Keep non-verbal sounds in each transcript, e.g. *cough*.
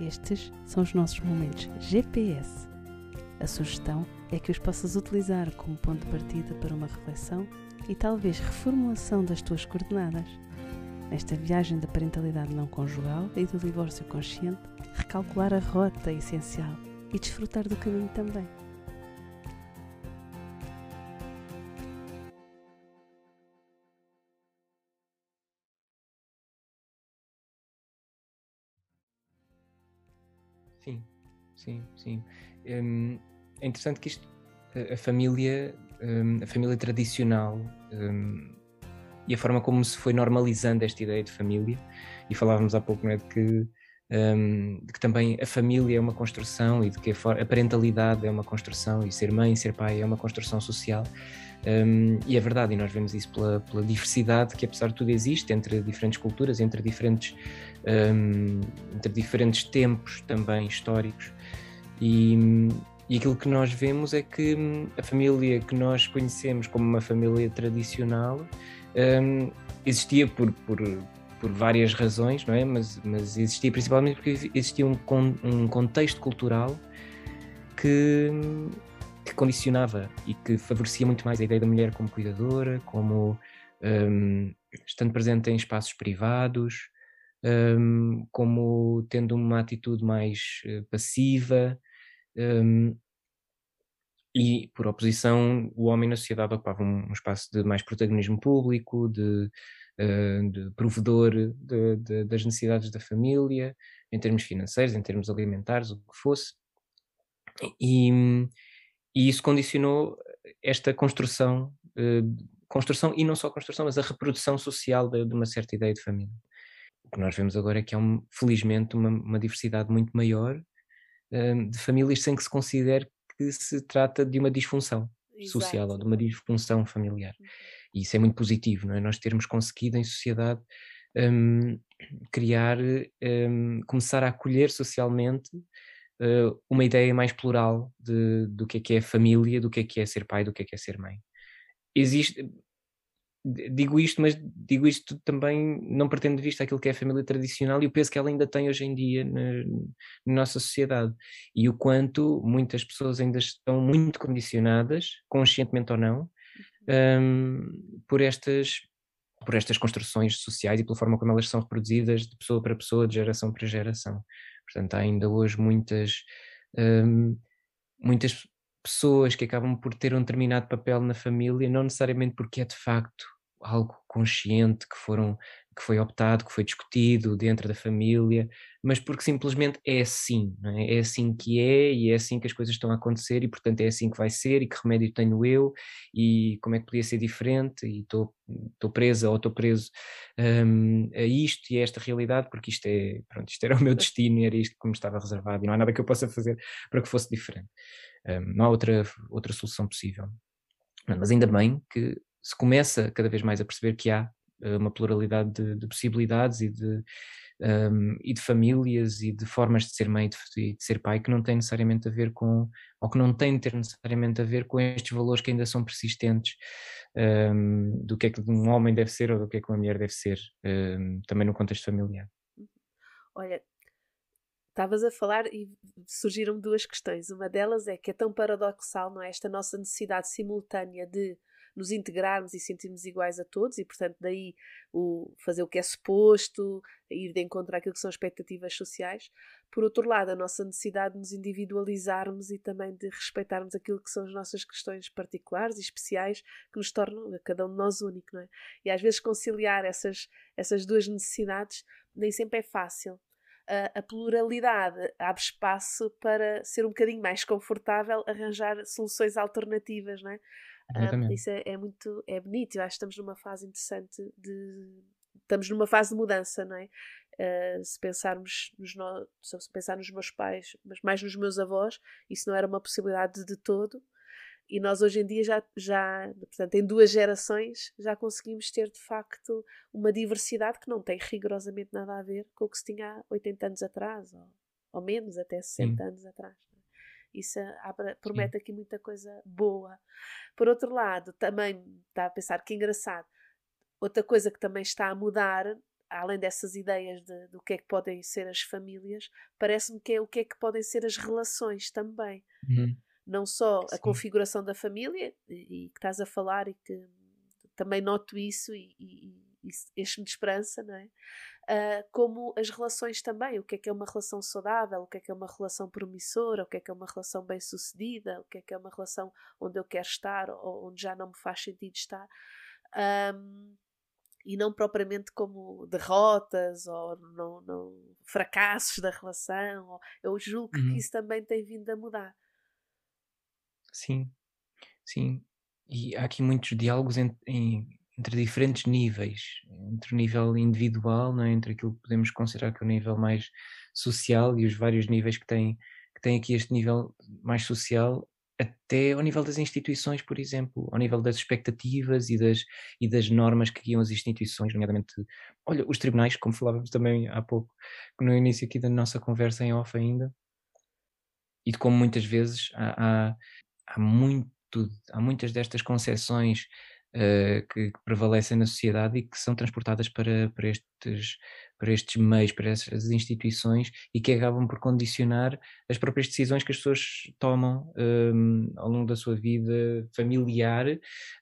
Estes são os nossos momentos GPS. A sugestão é que os possas utilizar como ponto de partida para uma reflexão e talvez reformulação das tuas coordenadas. Nesta viagem da parentalidade não conjugal e do divórcio consciente, recalcular a rota é essencial e desfrutar do caminho também. Sim, sim, sim. Hum, é interessante que isto, a, família, hum, a família tradicional hum, e a forma como se foi normalizando esta ideia de família, e falávamos há pouco é, de, que, um, de que também a família é uma construção e de que a, parentalidade é uma construção e ser mãe, ser pai é uma construção social. Um, e é verdade, e nós vemos isso pela, pela, diversidade que, apesar de tudo, existe entre diferentes culturas, entre diferentes, um, entre diferentes tempos também históricos. E, e aquilo que nós vemos é que a família que nós conhecemos como uma família tradicional um, existia por, por, por várias razões, não é? Mas, mas existia principalmente porque existia um, um contexto cultural que, que condicionava e que favorecia muito mais a ideia da mulher como cuidadora, como um, estando presente em espaços privados, um, como tendo uma atitude mais uh, passiva. Um, e, por oposição, o homem na sociedade ocupava um, espaço de mais protagonismo público, de, uh, de provedor de, de, das necessidades da família, em termos financeiros, em termos alimentares, o que fosse. E, e isso condicionou esta construção, uh, construção, e não só construção, mas a reprodução social de, de, uma certa ideia de família. O que nós vemos agora é que há, um, felizmente, uma, uma diversidade muito maior uh, de famílias sem que se considere que se trata de uma disfunção Exato. social ou de uma disfunção familiar. E isso é muito positivo, não é? Nós termos conseguido em sociedade um, criar, um, começar a acolher socialmente uh, uma ideia mais plural de, do que é que é família, do que é que é ser pai, do que é que é ser mãe. Existe, digo isto, mas digo isto também não pretendo de vista aquilo que é a família tradicional e o peso que ela ainda tem hoje em dia na, na, nossa sociedade e o quanto muitas pessoas ainda estão muito condicionadas, conscientemente ou não, um, por estas por estas construções sociais e pela forma como elas são reproduzidas de pessoa para pessoa, de geração para geração. Portanto, há ainda hoje muitas um, muitas pessoas que acabam por ter um determinado papel na família, não necessariamente porque é de facto algo consciente que foram que foi optado, que foi discutido dentro da família, mas porque simplesmente é assim, é? é? assim que é e é assim que as coisas estão a acontecer e portanto é assim que vai ser e que remédio tenho eu e como é que podia ser diferente e estou presa ou estou preso um, a isto e a esta realidade porque isto é, pronto, isto era o meu destino e era isto que me estava reservado e não há nada que eu possa fazer para que fosse diferente. Um, não há outra, outra solução possível. Mas ainda bem que se começa cada vez mais a perceber que há uh, uma pluralidade de, de possibilidades e de, um, e de famílias e de formas de ser mãe e de, de, ser pai que não tem necessariamente a ver com, ou que não têm de ter necessariamente a ver com estes valores que ainda são persistentes um, do que é que um homem deve ser ou do que é que uma mulher deve ser, um, também no contexto familiar. Olha, estavas a falar e surgiram duas questões. Uma delas é que é tão paradoxal, não é? Esta nossa necessidade simultânea de nos integrarmos e sentirmos iguais a todos, e portanto, daí o fazer o que é suposto, ir de encontro àquilo que são expectativas sociais. Por outro lado, a nossa necessidade de nos individualizarmos e também de respeitarmos aquilo que são as nossas questões particulares e especiais que nos tornam a cada um de nós único, não é? E às vezes conciliar essas, essas duas necessidades nem sempre é fácil. A, pluralidade abre espaço para ser um bocadinho mais confortável arranjar soluções alternativas, não é? Um, isso é, é, muito é bonito. Eu acho que estamos numa fase interessante de. Estamos numa fase de mudança, não é? Uh, se pensarmos nos no, se pensar nos meus pais, mas mais nos meus avós, isso não era uma possibilidade de todo. E nós hoje em dia já, já portanto, em duas gerações, já conseguimos ter de facto uma diversidade que não tem rigorosamente nada a ver com o que se tinha há 80 anos atrás, ou, ou menos, até 60 Sim. anos atrás. Isso abre, promete Sim. aqui muita coisa boa. Por outro lado, também está a pensar que engraçado. Outra coisa que também está a mudar além dessas ideias de, do que é que podem ser as famílias, parece-me que é o que é que podem ser as relações também. Uhum. Não só Sim. a configuração da família, e, e, que estás a falar, e que também noto isso e, e, e enche-me de esperança, não é? Uh, como as relações também, o que é que é uma relação saudável, o que é que é uma relação promissora, o que é que é uma relação bem sucedida, o que é que é uma relação onde eu quero estar ou onde já não me faz sentido estar. Um, e não propriamente como derrotas ou não, não fracassos da relação. eu julgo uhum. que isso também tem vindo a mudar. Sim, sim. E há aqui muitos diálogos em, em, entre diferentes níveis, entre o nível individual, é? entre aquilo que podemos considerar que é o nível mais social e os vários níveis que tem, que tem aqui este nível mais social, até ao nível das instituições, por exemplo, ao nível das expectativas e das, e das normas que guiam as instituições, nomeadamente, olha, os tribunais, como falávamos também há pouco, no início aqui da nossa conversa em off ainda, e de como muitas vezes há, há, há muito, há muitas destas concessões uh, que, que, prevalecem na sociedade e que são transportadas para, para, estes, para estes meios, para essas instituições e que acabam por condicionar as próprias decisões que as pessoas tomam um, ao longo da sua vida familiar,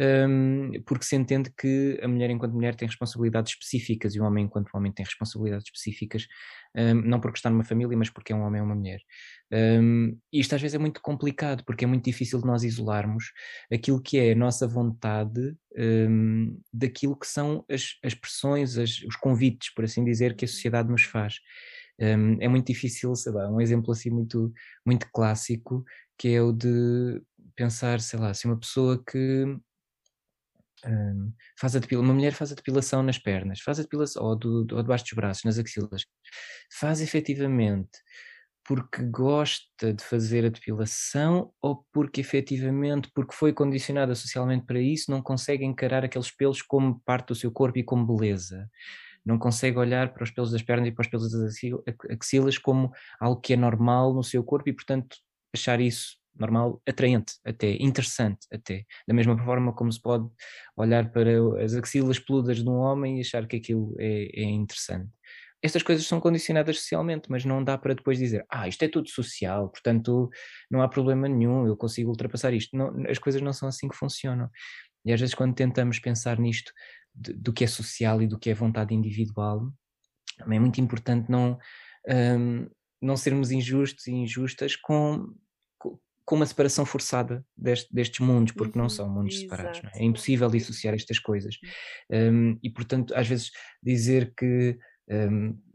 um, porque se entende que a mulher, enquanto mulher, tem responsabilidades específicas e o homem, enquanto homem, tem responsabilidades específicas, um, não porque está numa família, mas porque é um homem ou uma mulher. Um, isto às vezes é muito complicado porque é muito difícil de nós isolarmos aquilo que é a nossa vontade um, daquilo que são as, as pressões, as, os convites, por assim dizer, que a sociedade nos faz. Um, é muito difícil, sei lá, um exemplo assim muito, muito clássico, que é o de pensar, sei lá, se uma pessoa que um, faz a depilação, uma mulher faz a depilação nas pernas, faz a depilação, ou, do, ou debaixo dos braços, nas axilas, faz efetivamente porque gosta de fazer a depilação ou porque efetivamente, porque foi condicionada socialmente para isso, não consegue encarar aqueles pelos como parte do seu corpo e como beleza. Não consegue olhar para os pelos das pernas e para os pelos das axilas como algo que é normal no seu corpo e, portanto, achar isso normal, atraente até, interessante até. Da mesma forma como se pode olhar para as axilas peludas de um homem e achar que aquilo é, é interessante estas coisas são condicionadas socialmente, mas não dá para depois dizer, ah, isto é tudo social, portanto não há problema nenhum, eu consigo ultrapassar isto. Não, as coisas não são assim que funcionam. E às vezes, quando tentamos pensar nisto, de, do que é social e do que é vontade individual, também é muito importante não, um, não sermos injustos e injustas com, com uma separação forçada deste, destes mundos, porque uhum, não são mundos exato. separados. É? é? impossível dissociar estas coisas. Uhum. Um, e, portanto, às vezes dizer que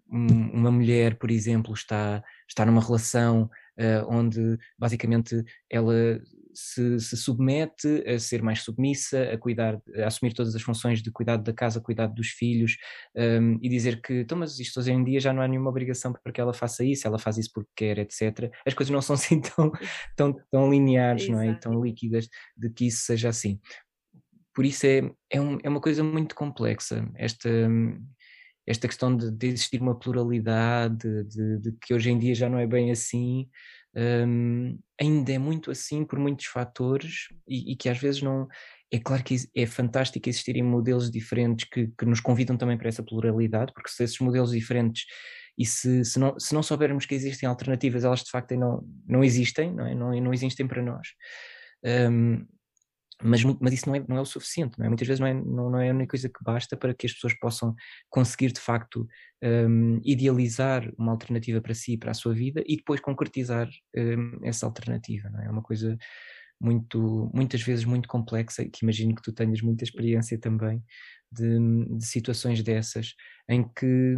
uma mulher, por exemplo, está, está numa relação uh, onde basicamente ela se, se, submete a ser mais submissa, a cuidar, a assumir todas as funções de cuidado da casa, cuidado dos filhos, um, e dizer que, então, mas isto hoje em dia já não há nenhuma obrigação para que ela faça isso, ela faz isso porque quer, etc. As coisas não são assim *laughs* tão, tão, tão lineares, não é? E tão líquidas de que isso seja assim. Por isso é, é, um, é uma coisa muito complexa, esta, esta questão de, de existir uma pluralidade, de, de, que hoje em dia já não é bem assim, um, ainda é muito assim por muitos fatores e, e, que às vezes não. É claro que é fantástico existirem modelos diferentes que, que nos convidam também para essa pluralidade, porque se esses modelos diferentes e se, se, não, se não soubermos que existem alternativas, elas de facto não, não existem, não, é? não, não existem para nós. Um, mas, mas isso não é, não é o suficiente, não é? muitas vezes não é, não, não é a única coisa que basta para que as pessoas possam conseguir de facto um, idealizar uma alternativa para si, para a sua vida e depois concretizar um, essa alternativa, não é? é uma coisa muito, muitas vezes muito complexa e que imagino que tu tenhas muita experiência também de, de situações dessas em que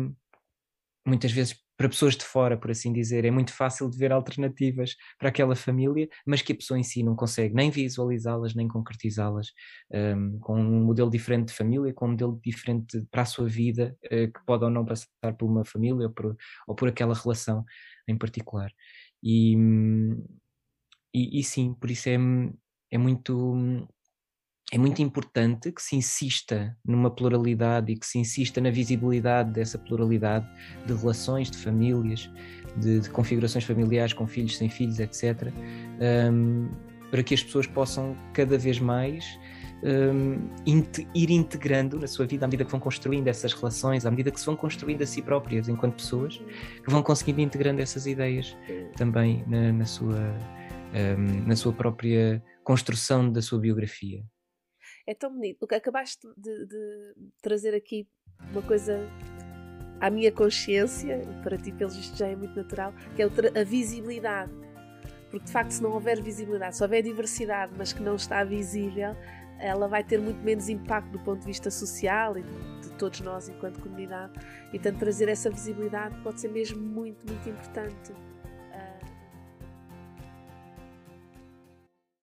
muitas vezes para pessoas de fora, por assim dizer, é muito fácil de ver alternativas para aquela família, mas que a pessoa em si não consegue nem visualizá-las, nem concretizá-las, um, com um modelo diferente de família, com um modelo diferente para a sua vida, uh, que pode ou não passar por uma família ou por, ou por aquela relação em particular. E, e, e sim, por isso é, é muito é muito importante que se insista numa pluralidade e que se insista na visibilidade dessa pluralidade de relações, de famílias, de, de configurações familiares com filhos, sem filhos, etc., um, para que as pessoas possam cada vez mais um, ir integrando na sua vida à medida que vão construindo essas relações, à medida que se vão construindo a si próprias enquanto pessoas, que vão conseguindo integrando essas ideias também na, na sua, um, na sua própria construção da sua biografia. É tão bonito. O que acabaste de, de trazer aqui uma coisa à minha consciência, para ti, pelo visto, já é muito natural, que é a visibilidade. Porque de facto, se não houver visibilidade, se houver diversidade, mas que não está visível, ela vai ter muito menos impacto do ponto de vista social e de todos nós enquanto comunidade. E, portanto, trazer essa visibilidade pode ser mesmo muito, muito importante.